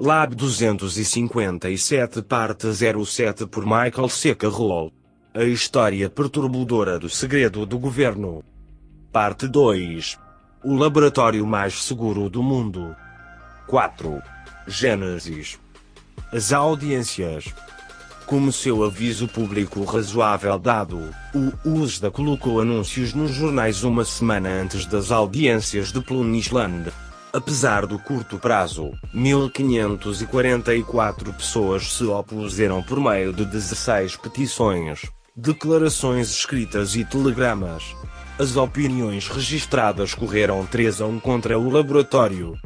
Lab 257 Parte 07 por Michael C. Carroll. A história perturbadora do segredo do governo. Parte 2. O laboratório mais seguro do mundo. 4. Gênesis. As audiências. Como seu aviso público razoável dado, o USDA colocou anúncios nos jornais uma semana antes das audiências de Plunisland. Apesar do curto prazo, 1544 pessoas se opuseram por meio de 16 petições, declarações escritas e telegramas. As opiniões registradas correram 3 a 1 contra o laboratório.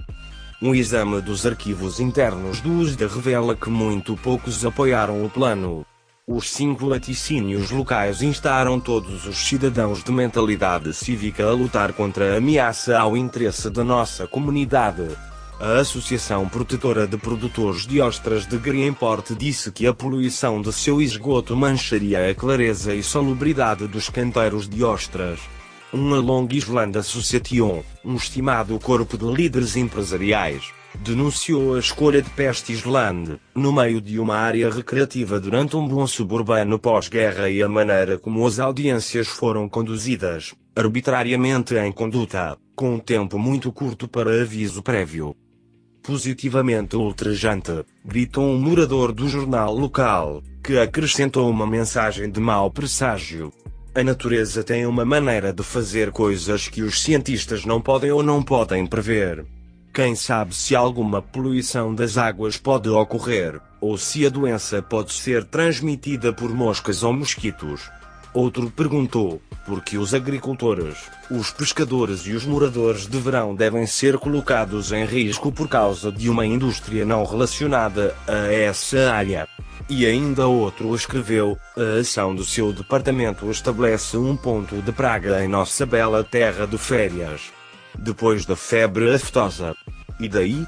Um exame dos arquivos internos do USDA revela que muito poucos apoiaram o plano. Os cinco laticínios locais instaram todos os cidadãos de mentalidade cívica a lutar contra a ameaça ao interesse da nossa comunidade. A Associação Protetora de Produtores de Ostras de Greenport disse que a poluição de seu esgoto mancharia a clareza e salubridade dos canteiros de ostras. Uma Long Island Association, um estimado corpo de líderes empresariais, denunciou a escolha de Pest Island, no meio de uma área recreativa durante um bom suburbano pós-guerra e a maneira como as audiências foram conduzidas, arbitrariamente em conduta, com um tempo muito curto para aviso prévio. Positivamente ultrajante, gritou um morador do jornal local, que acrescentou uma mensagem de mau presságio. A natureza tem uma maneira de fazer coisas que os cientistas não podem ou não podem prever. Quem sabe se alguma poluição das águas pode ocorrer, ou se a doença pode ser transmitida por moscas ou mosquitos. Outro perguntou, por que os agricultores, os pescadores e os moradores de verão devem ser colocados em risco por causa de uma indústria não relacionada a essa área. E ainda outro escreveu: a ação do seu departamento estabelece um ponto de praga em nossa bela terra de férias. Depois da febre aftosa. E daí?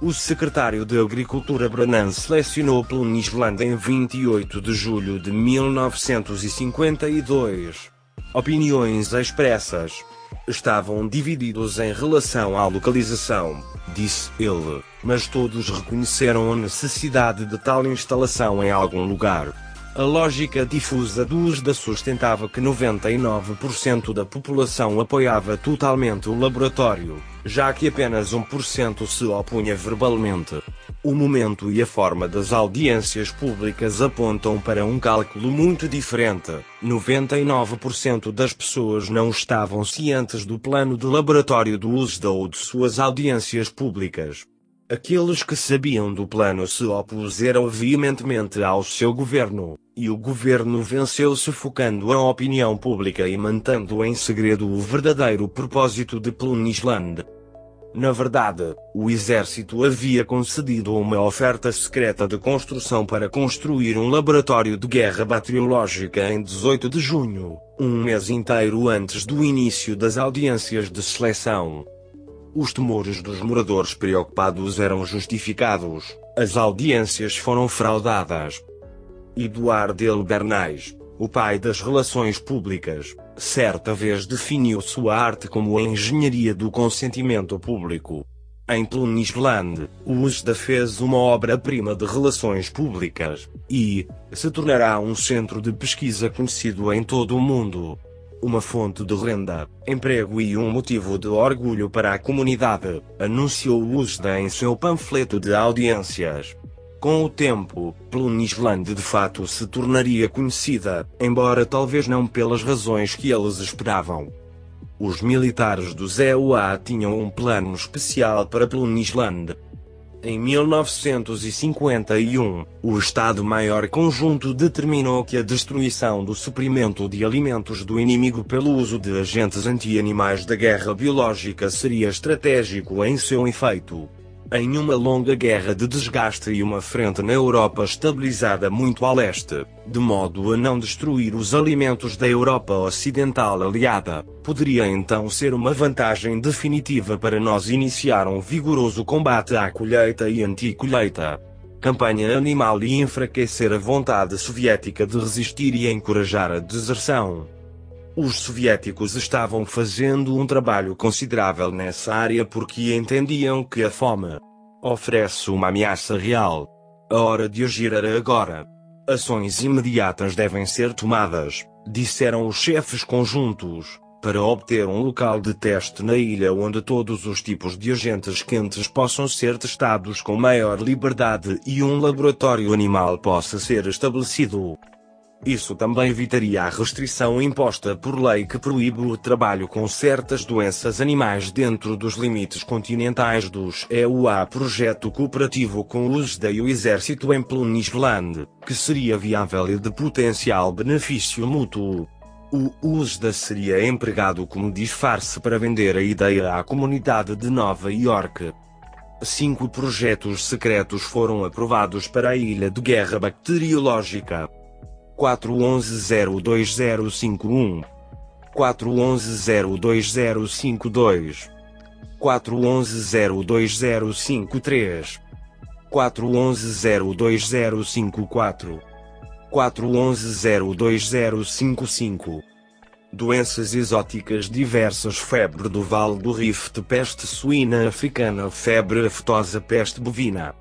O secretário de Agricultura Brannan selecionou Plunisland em 28 de julho de 1952. Opiniões expressas. Estavam divididos em relação à localização, disse ele, mas todos reconheceram a necessidade de tal instalação em algum lugar. A lógica difusa do USDA sustentava que 99% da população apoiava totalmente o laboratório, já que apenas 1% se opunha verbalmente. O momento e a forma das audiências públicas apontam para um cálculo muito diferente. 99% das pessoas não estavam cientes do plano de laboratório do USDA ou de suas audiências públicas. Aqueles que sabiam do plano se opuseram veementemente ao seu governo, e o governo venceu sufocando a opinião pública e mantendo em segredo o verdadeiro propósito de Plunisland. Na verdade, o exército havia concedido uma oferta secreta de construção para construir um laboratório de guerra bacteriológica em 18 de junho, um mês inteiro antes do início das audiências de seleção. Os temores dos moradores preocupados eram justificados. As audiências foram fraudadas. Eduardo L. Bernays, o pai das relações públicas, certa vez definiu sua arte como a engenharia do consentimento público. Em Plunisland, o USDA fez uma obra-prima de relações públicas, e se tornará um centro de pesquisa conhecido em todo o mundo uma fonte de renda, emprego e um motivo de orgulho para a comunidade, anunciou USDA em seu panfleto de audiências. Com o tempo, Plunisland de fato se tornaria conhecida, embora talvez não pelas razões que eles esperavam. Os militares do ZEUA tinham um plano especial para Plunisland, em 1951, o Estado-Maior Conjunto determinou que a destruição do suprimento de alimentos do inimigo pelo uso de agentes anti-animais da guerra biológica seria estratégico em seu efeito em uma longa guerra de desgaste e uma frente na Europa estabilizada muito a leste, de modo a não destruir os alimentos da Europa Ocidental aliada, poderia então ser uma vantagem definitiva para nós iniciar um vigoroso combate à colheita e anti-colheita. Campanha animal e enfraquecer a vontade soviética de resistir e encorajar a deserção. Os soviéticos estavam fazendo um trabalho considerável nessa área porque entendiam que a fome oferece uma ameaça real. A hora de agir era agora. Ações imediatas devem ser tomadas, disseram os chefes conjuntos, para obter um local de teste na ilha onde todos os tipos de agentes quentes possam ser testados com maior liberdade e um laboratório animal possa ser estabelecido. Isso também evitaria a restrição imposta por lei que proíbe o trabalho com certas doenças animais dentro dos limites continentais dos EUA projeto cooperativo com o USDA e o Exército em Plunisland, que seria viável e de potencial benefício mútuo. O USDA seria empregado como disfarce para vender a ideia à comunidade de Nova York. Cinco projetos secretos foram aprovados para a Ilha de Guerra Bacteriológica. 41102051 41102052 41102053 41102054 41102055 Doenças exóticas diversas Febre do Vale do Rift Peste suína africana Febre aftosa Peste bovina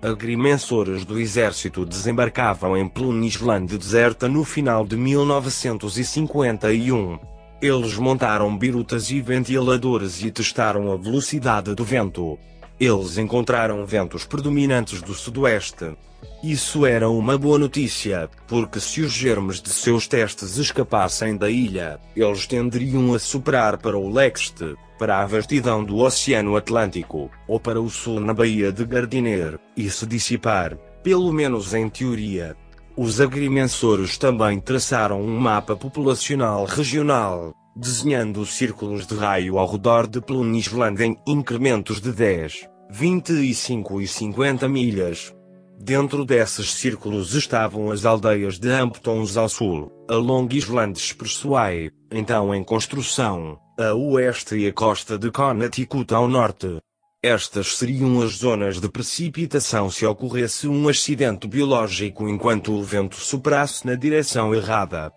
Agrimensores do exército desembarcavam em Plunisland deserta no final de 1951. Eles montaram birutas e ventiladores e testaram a velocidade do vento. Eles encontraram ventos predominantes do sudoeste. Isso era uma boa notícia, porque se os germes de seus testes escapassem da ilha, eles tenderiam a superar para o leste, para a vastidão do Oceano Atlântico, ou para o sul na Baía de Gardiner, e se dissipar, pelo menos em teoria. Os agrimensores também traçaram um mapa populacional regional, desenhando círculos de raio ao redor de Plunisland em incrementos de 10, 25 e 50 milhas. Dentro desses círculos estavam as aldeias de Hamptons ao sul, a Long Island Expressway, então em construção, a oeste e a costa de Connecticut ao norte. Estas seriam as zonas de precipitação se ocorresse um acidente biológico enquanto o vento soprasse na direção errada.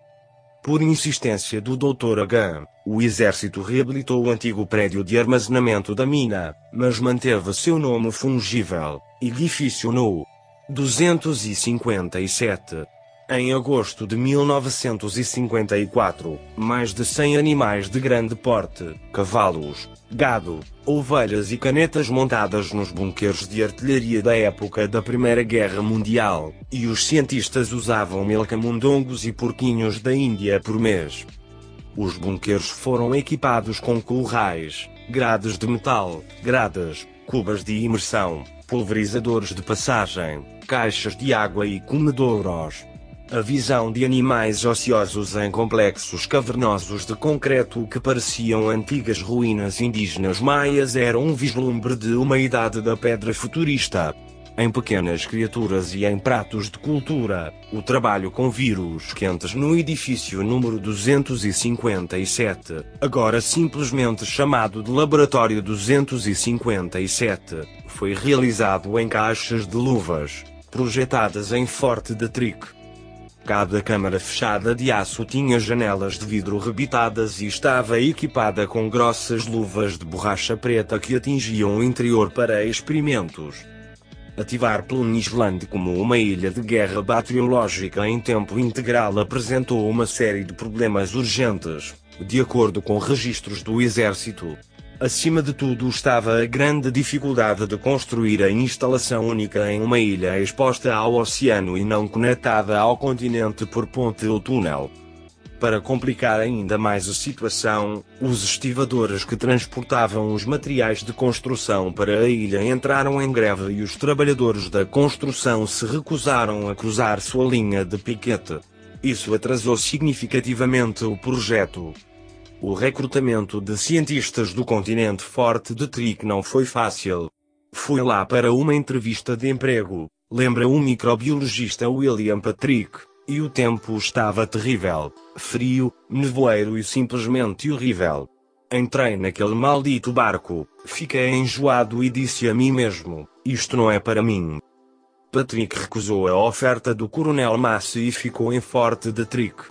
Por insistência do Dr. H., o exército reabilitou o antigo prédio de armazenamento da mina, mas manteve seu nome fungível, edifício no 257. Em agosto de 1954, mais de 100 animais de grande porte, cavalos, gado, ovelhas e canetas montadas nos bunkers de artilharia da época da Primeira Guerra Mundial, e os cientistas usavam melcamundongos e porquinhos da Índia por mês. Os bunkers foram equipados com currais, grades de metal, gradas, cubas de imersão, pulverizadores de passagem, caixas de água e comedouros. A visão de animais ociosos em complexos cavernosos de concreto que pareciam antigas ruínas indígenas maias era um vislumbre de uma idade da pedra futurista. Em pequenas criaturas e em pratos de cultura, o trabalho com vírus quentes no edifício número 257, agora simplesmente chamado de Laboratório 257, foi realizado em caixas de luvas, projetadas em forte de trick. Cada câmara fechada de aço tinha janelas de vidro rebitadas e estava equipada com grossas luvas de borracha preta que atingiam o interior para experimentos. Ativar Plunisland como uma ilha de guerra bacteriológica em tempo integral apresentou uma série de problemas urgentes, de acordo com registros do Exército. Acima de tudo estava a grande dificuldade de construir a instalação única em uma ilha exposta ao oceano e não conectada ao continente por ponte ou túnel. Para complicar ainda mais a situação, os estivadores que transportavam os materiais de construção para a ilha entraram em greve e os trabalhadores da construção se recusaram a cruzar sua linha de piquete. Isso atrasou significativamente o projeto. O recrutamento de cientistas do continente forte de Trick não foi fácil. Fui lá para uma entrevista de emprego, lembra o microbiologista William Patrick, e o tempo estava terrível, frio, nevoeiro e simplesmente horrível. Entrei naquele maldito barco, fiquei enjoado e disse a mim mesmo: Isto não é para mim. Patrick recusou a oferta do Coronel Massey e ficou em Forte de Trick.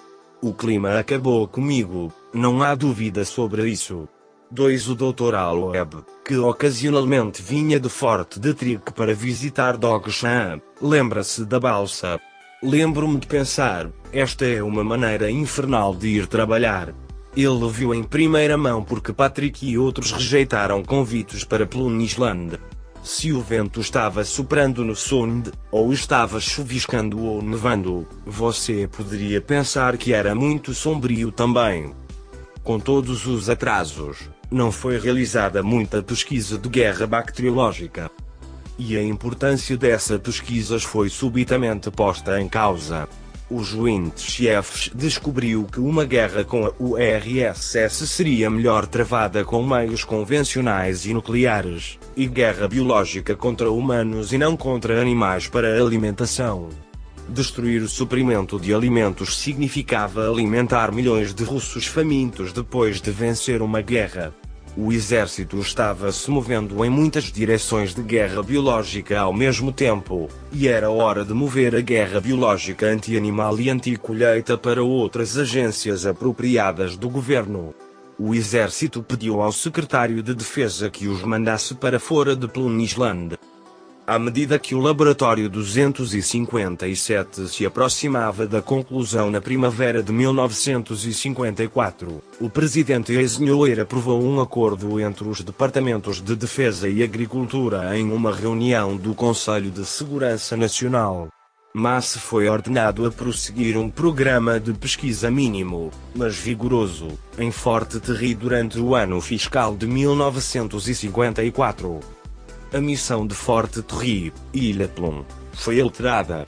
O clima acabou comigo, não há dúvida sobre isso. 2. O Dr. Aloeb, que ocasionalmente vinha de Forte de Trick para visitar Dogshan, lembra-se da balsa. Lembro-me de pensar, esta é uma maneira infernal de ir trabalhar. Ele viu em primeira mão porque Patrick e outros rejeitaram convites para Plunisland. Se o vento estava soprando no Sund, ou estava chuviscando ou nevando, você poderia pensar que era muito sombrio também. Com todos os atrasos, não foi realizada muita pesquisa de guerra bacteriológica. E a importância dessas pesquisas foi subitamente posta em causa. O Joint-Chiefs descobriu que uma guerra com a URSS seria melhor travada com meios convencionais e nucleares, e guerra biológica contra humanos e não contra animais para alimentação. Destruir o suprimento de alimentos significava alimentar milhões de russos famintos depois de vencer uma guerra. O exército estava se movendo em muitas direções de guerra biológica ao mesmo tempo, e era hora de mover a guerra biológica anti-animal e anti-colheita para outras agências apropriadas do governo. O exército pediu ao secretário de defesa que os mandasse para fora de Plunisland. À medida que o Laboratório 257 se aproximava da conclusão na primavera de 1954, o presidente Eisenhower aprovou um acordo entre os departamentos de Defesa e Agricultura em uma reunião do Conselho de Segurança Nacional. Mas foi ordenado a prosseguir um programa de pesquisa mínimo, mas vigoroso, em Forte Terry durante o ano fiscal de 1954 a missão de Forte Terry, Ilha Plum, foi alterada.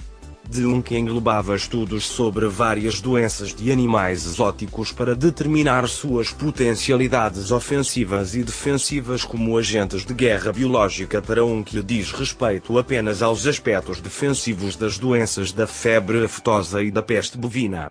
De um que englobava estudos sobre várias doenças de animais exóticos para determinar suas potencialidades ofensivas e defensivas como agentes de guerra biológica para um que diz respeito apenas aos aspectos defensivos das doenças da febre aftosa e da peste bovina.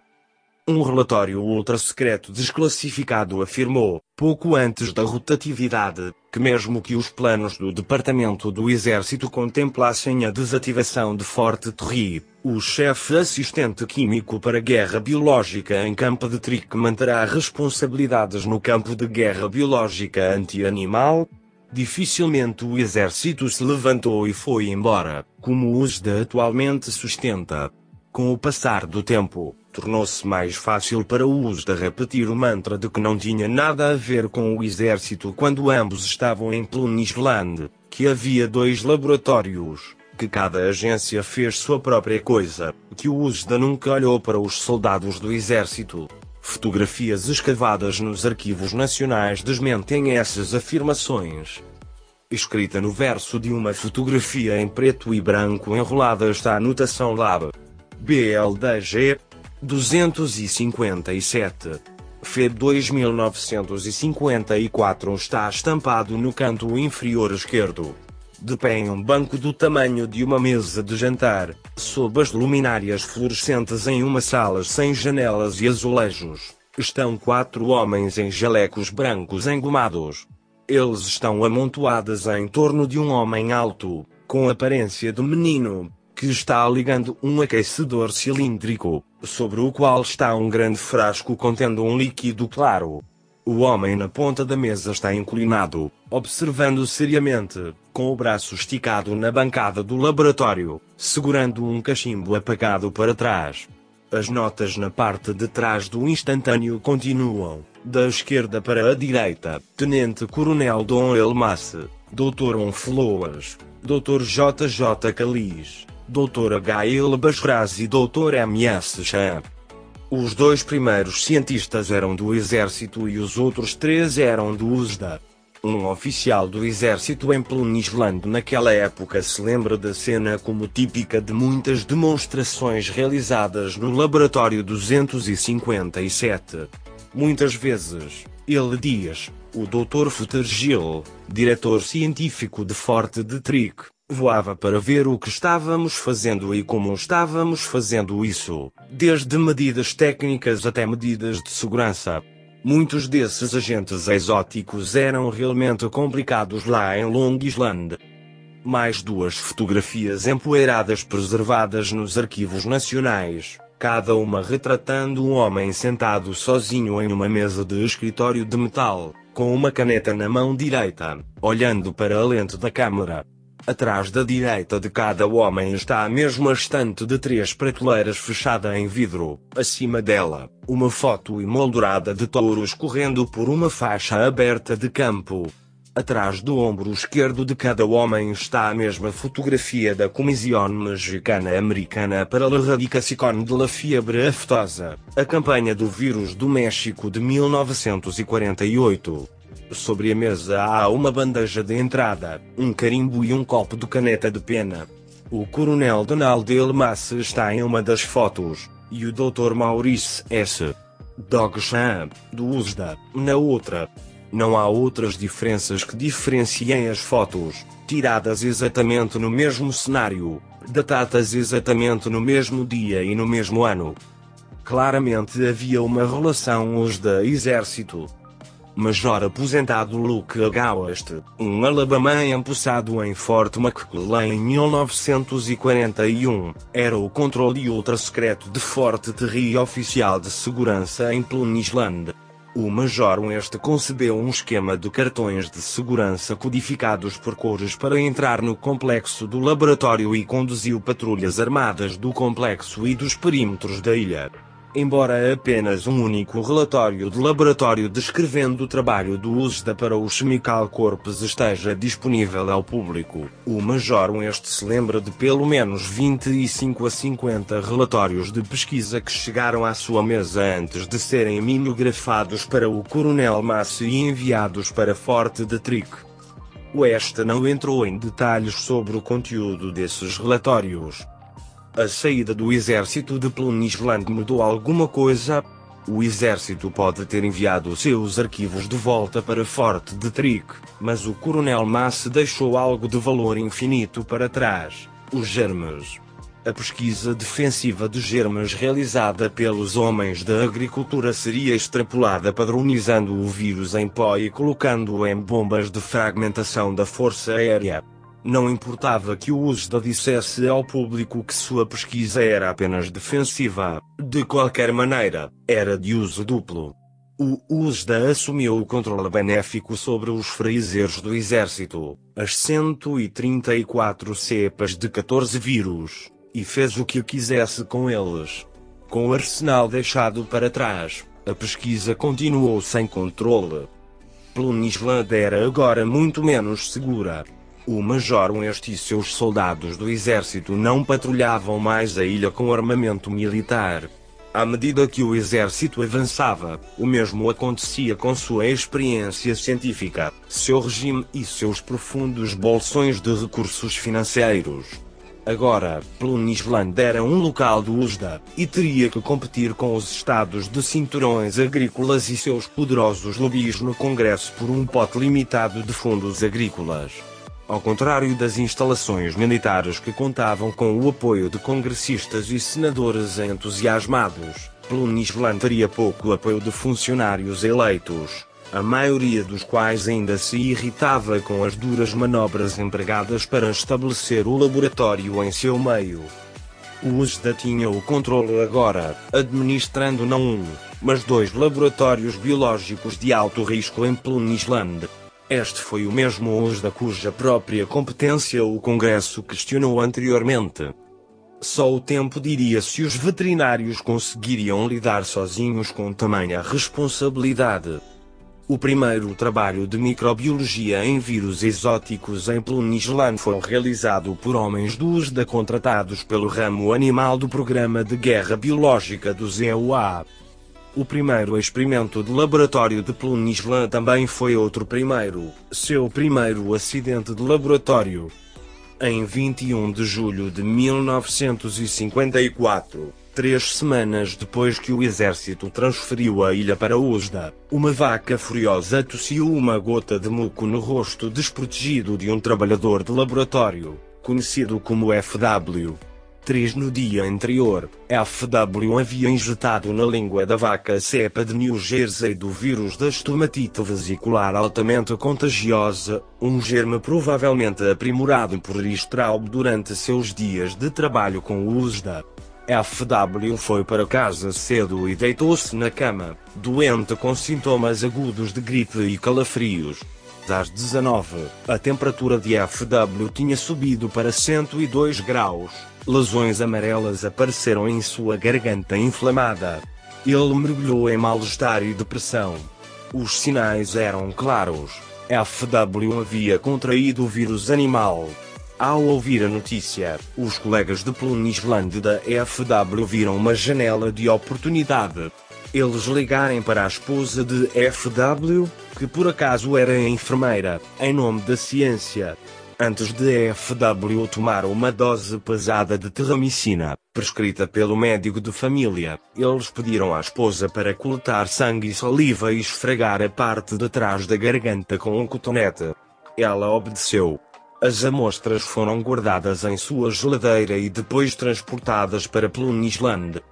Um relatório ultra-secreto desclassificado afirmou, pouco antes da rotatividade, que mesmo que os planos do Departamento do Exército contemplassem a desativação de Forte Terry, o chefe assistente químico para guerra biológica em campo de Trick manterá responsabilidades no campo de guerra biológica anti-animal. Dificilmente o exército se levantou e foi embora, como o USDA atualmente sustenta. Com o passar do tempo, tornou-se mais fácil para o USDA repetir o mantra de que não tinha nada a ver com o exército quando ambos estavam em Plunisland, que havia dois laboratórios, que cada agência fez sua própria coisa, que o USDA nunca olhou para os soldados do exército. Fotografias escavadas nos arquivos nacionais desmentem essas afirmações. Escrita no verso de uma fotografia em preto e branco enrolada está a anotação LAB. BLDG 257. FEB 2954 está estampado no canto inferior esquerdo. De pé em um banco do tamanho de uma mesa de jantar, sob as luminárias fluorescentes em uma sala sem janelas e azulejos, estão quatro homens em jalecos brancos engomados. Eles estão amontoados em torno de um homem alto, com aparência de menino, que está ligando um aquecedor cilíndrico, sobre o qual está um grande frasco contendo um líquido claro. O homem na ponta da mesa está inclinado, observando seriamente, com o braço esticado na bancada do laboratório, segurando um cachimbo apagado para trás. As notas na parte de trás do instantâneo continuam, da esquerda para a direita, Tenente Coronel Dom Elmasse, Dr. Onfloas, Dr. JJ Calis, Dr. H.L. Basraz e Dr. M.S. Chan. Os dois primeiros cientistas eram do exército e os outros três eram do USDA. Um oficial do exército em Plunisland naquela época se lembra da cena como típica de muitas demonstrações realizadas no Laboratório 257. Muitas vezes, ele diz, o Dr. Futtergill, diretor científico de Forte Detrick, voava para ver o que estávamos fazendo e como estávamos fazendo isso, desde medidas técnicas até medidas de segurança. Muitos desses agentes exóticos eram realmente complicados lá em Long Island. Mais duas fotografias empoeiradas preservadas nos arquivos nacionais, cada uma retratando um homem sentado sozinho em uma mesa de escritório de metal, com uma caneta na mão direita, olhando para a lente da câmera. Atrás da direita de cada homem está a mesma estante de três prateleiras fechada em vidro. Acima dela, uma foto emoldurada de touros correndo por uma faixa aberta de campo. Atrás do ombro esquerdo de cada homem está a mesma fotografia da Comissão Mexicana Americana para a Erradicação de la Fiebre Aftosa, a campanha do vírus do México de 1948. Sobre a mesa há uma bandeja de entrada, um carimbo e um copo de caneta de pena. O coronel Donald Elmas está em uma das fotos, e o Dr. Maurice S. Dogchamp, do USDA, na outra. Não há outras diferenças que diferenciem as fotos, tiradas exatamente no mesmo cenário, datadas exatamente no mesmo dia e no mesmo ano. Claramente havia uma relação USDA-Exército. Major aposentado Luke Agawast, um alabamã empossado em Fort McClellan em 1941, era o controle ultra-secreto de Fort Terry oficial de segurança em Plunisland. O Major West concebeu um esquema de cartões de segurança codificados por cores para entrar no complexo do laboratório e conduziu patrulhas armadas do complexo e dos perímetros da ilha. Embora apenas um único relatório de laboratório descrevendo o trabalho do USDA para o Chemical Corps esteja disponível ao público, o Major West se lembra de pelo menos 25 a 50 relatórios de pesquisa que chegaram à sua mesa antes de serem mimeografados para o Coronel Massey e enviados para Forte Detrick. West não entrou em detalhes sobre o conteúdo desses relatórios, a saída do exército de Plunisland mudou alguma coisa? O exército pode ter enviado seus arquivos de volta para Fort Detrick, mas o coronel Mass deixou algo de valor infinito para trás: os germes. A pesquisa defensiva de germes realizada pelos homens da agricultura seria extrapolada padronizando o vírus em pó e colocando-o em bombas de fragmentação da Força Aérea. Não importava que o USDA dissesse ao público que sua pesquisa era apenas defensiva, de qualquer maneira, era de uso duplo. O USDA assumiu o controle benéfico sobre os freezers do exército, as 134 cepas de 14 vírus, e fez o que quisesse com eles. Com o arsenal deixado para trás, a pesquisa continuou sem controle. Plunisland era agora muito menos segura. O Major West e seus soldados do exército não patrulhavam mais a ilha com armamento militar. À medida que o exército avançava, o mesmo acontecia com sua experiência científica, seu regime e seus profundos bolsões de recursos financeiros. Agora, Plunisland era um local do USDA, e teria que competir com os estados de cinturões agrícolas e seus poderosos lobbies no Congresso por um pote limitado de fundos agrícolas. Ao contrário das instalações militares que contavam com o apoio de congressistas e senadores entusiasmados, Plunisland teria pouco apoio de funcionários eleitos, a maioria dos quais ainda se irritava com as duras manobras empregadas para estabelecer o laboratório em seu meio. O USDA tinha o controle agora, administrando não um, mas dois laboratórios biológicos de alto risco em Plunisland. Este foi o mesmo uso da cuja própria competência o Congresso questionou anteriormente. Só o tempo diria se os veterinários conseguiriam lidar sozinhos com tamanha responsabilidade. O primeiro trabalho de microbiologia em vírus exóticos em Plunisland foi realizado por homens do USDA contratados pelo ramo animal do Programa de Guerra Biológica do ZEUA. O primeiro experimento de laboratório de Plunisland também foi outro primeiro, seu primeiro acidente de laboratório. Em 21 de julho de 1954, três semanas depois que o exército transferiu a ilha para Usda, uma vaca furiosa tossiu uma gota de muco no rosto desprotegido de um trabalhador de laboratório, conhecido como FW. 3 no dia anterior, FW havia injetado na língua da vaca cepa de New Jersey do vírus da estomatite vesicular altamente contagiosa, um germe provavelmente aprimorado por Straub durante seus dias de trabalho com o USDA. FW foi para casa cedo e deitou-se na cama, doente com sintomas agudos de gripe e calafrios. Às 19, a temperatura de FW tinha subido para 102 graus. Lesões amarelas apareceram em sua garganta inflamada. Ele mergulhou em mal-estar e depressão. Os sinais eram claros. FW havia contraído o vírus animal. Ao ouvir a notícia, os colegas de Plunisland da FW viram uma janela de oportunidade. Eles ligarem para a esposa de FW, que por acaso era enfermeira, em nome da ciência. Antes de FW tomar uma dose pesada de terramicina, prescrita pelo médico de família, eles pediram à esposa para coletar sangue e saliva e esfregar a parte de trás da garganta com um cotonete. Ela obedeceu. As amostras foram guardadas em sua geladeira e depois transportadas para Plunisland.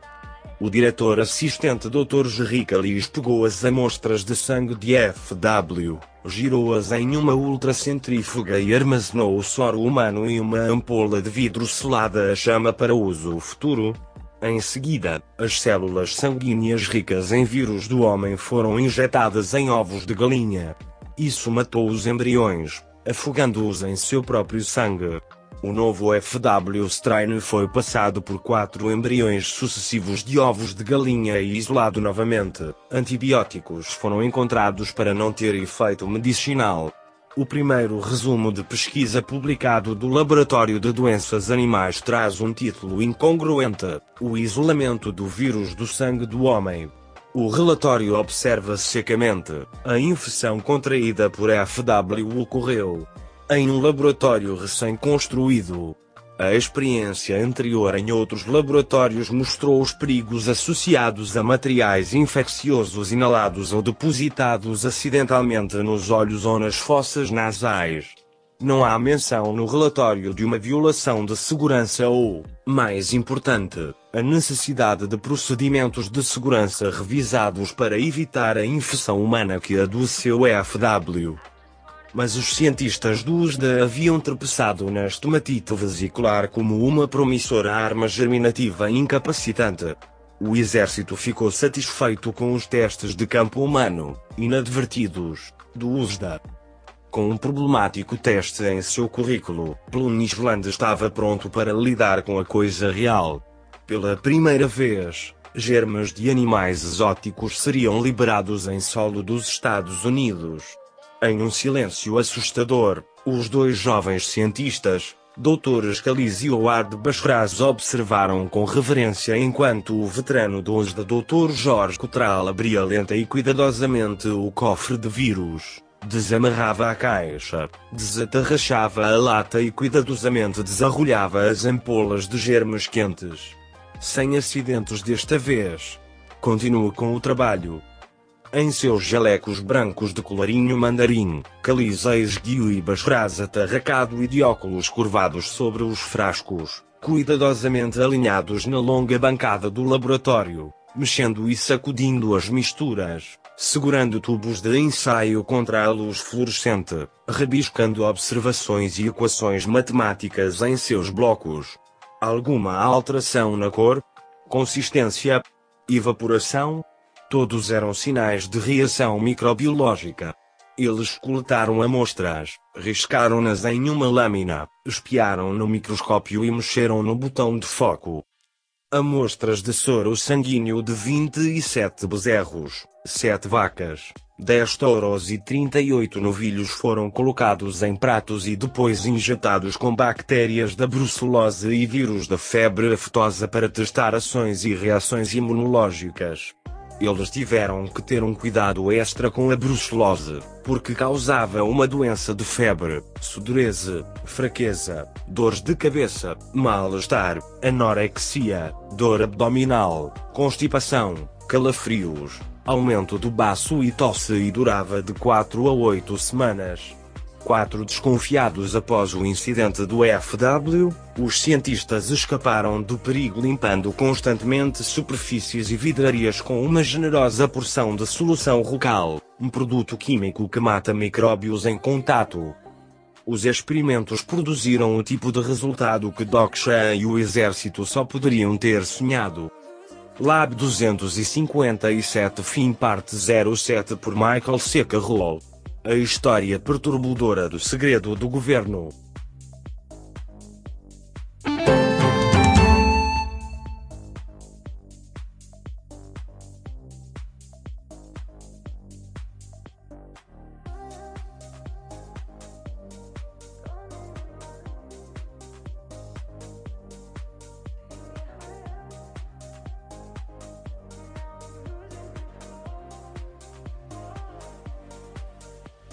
O diretor assistente Dr. Gerricalis pegou as amostras de sangue de FW, girou-as em uma ultracentrífuga e armazenou o soro humano em uma ampola de vidro selada a chama para uso futuro. Em seguida, as células sanguíneas ricas em vírus do homem foram injetadas em ovos de galinha. Isso matou os embriões, afogando-os em seu próprio sangue. O novo FW strain foi passado por quatro embriões sucessivos de ovos de galinha e isolado novamente. Antibióticos foram encontrados para não ter efeito medicinal. O primeiro resumo de pesquisa publicado do Laboratório de Doenças Animais traz um título incongruente: O isolamento do vírus do sangue do homem. O relatório observa secamente: a infecção contraída por FW ocorreu em um laboratório recém-construído. A experiência anterior em outros laboratórios mostrou os perigos associados a materiais infecciosos inalados ou depositados acidentalmente nos olhos ou nas fossas nasais. Não há menção no relatório de uma violação de segurança ou, mais importante, a necessidade de procedimentos de segurança revisados para evitar a infecção humana que adoeceu FW. Mas os cientistas do USDA haviam tropeçado na estomatite vesicular como uma promissora arma germinativa incapacitante. O exército ficou satisfeito com os testes de campo humano, inadvertidos, do USDA. Com um problemático teste em seu currículo, Plunisland estava pronto para lidar com a coisa real. Pela primeira vez, germes de animais exóticos seriam liberados em solo dos Estados Unidos. Em um silêncio assustador, os dois jovens cientistas, Dr. Scalise e Howard Bashraz observaram com reverência enquanto o veterano do USDA Dr. Jorge Cotral abria lenta e cuidadosamente o cofre de vírus desamarrava a caixa, desatarrachava a lata e cuidadosamente desarrolhava as ampolas de germes quentes. Sem acidentes desta vez. Continua com o trabalho. Em seus jalecos brancos de colarinho mandarim, Caliza esguio e basraz atarracado e de óculos curvados sobre os frascos, cuidadosamente alinhados na longa bancada do laboratório, mexendo e sacudindo as misturas, segurando tubos de ensaio contra a luz fluorescente, rabiscando observações e equações matemáticas em seus blocos. Alguma alteração na cor? Consistência? Evaporação? Todos eram sinais de reação microbiológica. Eles coletaram amostras, riscaram-nas em uma lâmina, espiaram no microscópio e mexeram no botão de foco. Amostras de soro sanguíneo de 27 bezerros, 7 vacas, 10 touros e 38 novilhos foram colocados em pratos e depois injetados com bactérias da brucelose e vírus da febre aftosa para testar ações e reações imunológicas. Eles tiveram que ter um cuidado extra com a brucelose, porque causava uma doença de febre, sudorese, fraqueza, dores de cabeça, mal-estar, anorexia, dor abdominal, constipação, calafrios, aumento do baço e tosse e durava de 4 a 8 semanas. Quatro desconfiados após o incidente do FW, os cientistas escaparam do perigo limpando constantemente superfícies e vidrarias com uma generosa porção de solução rucal, um produto químico que mata micróbios em contato. Os experimentos produziram o tipo de resultado que Doc Chan e o exército só poderiam ter sonhado. Lab 257 Fim Parte 07 por Michael C. Carroll. A história perturbadora do segredo do governo.